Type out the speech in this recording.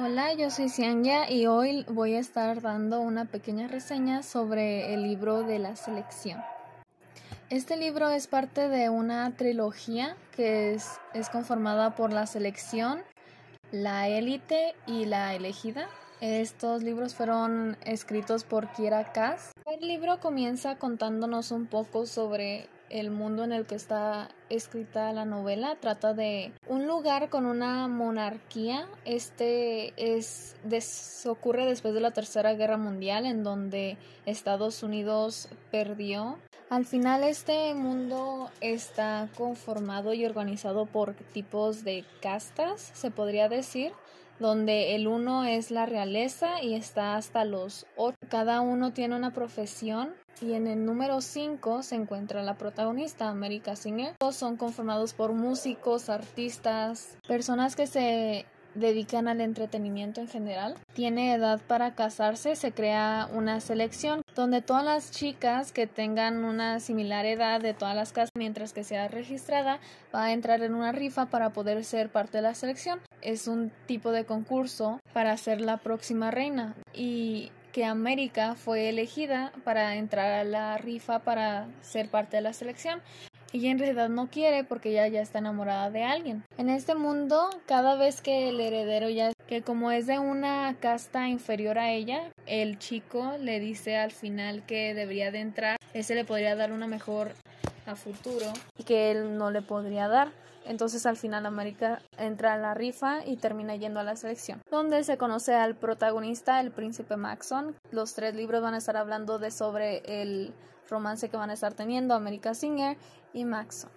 Hola, yo soy Cianya y hoy voy a estar dando una pequeña reseña sobre el libro de la selección. Este libro es parte de una trilogía que es, es conformada por la selección, la élite y la elegida. Estos libros fueron escritos por Kira Kass. El libro comienza contándonos un poco sobre el mundo en el que está escrita la novela. Trata de un lugar con una monarquía. Este es ocurre después de la Tercera Guerra Mundial en donde Estados Unidos perdió. Al final este mundo está conformado y organizado por tipos de castas, se podría decir donde el uno es la realeza y está hasta los ocho. Cada uno tiene una profesión y en el número 5 se encuentra la protagonista, America Singer. Todos son conformados por músicos, artistas, personas que se dedican al entretenimiento en general. Tiene edad para casarse, se crea una selección donde todas las chicas que tengan una similar edad de todas las casas, mientras que sea registrada, va a entrar en una rifa para poder ser parte de la selección. Es un tipo de concurso para ser la próxima reina y América fue elegida para entrar a la rifa para ser parte de la selección. Y en realidad no quiere porque ella ya está enamorada de alguien. En este mundo, cada vez que el heredero ya que como es de una casta inferior a ella, el chico le dice al final que debería de entrar, ese le podría dar una mejor futuro y que él no le podría dar. Entonces al final América entra a la rifa y termina yendo a la selección, donde se conoce al protagonista, el príncipe Maxon. Los tres libros van a estar hablando de sobre el romance que van a estar teniendo América Singer y Maxon.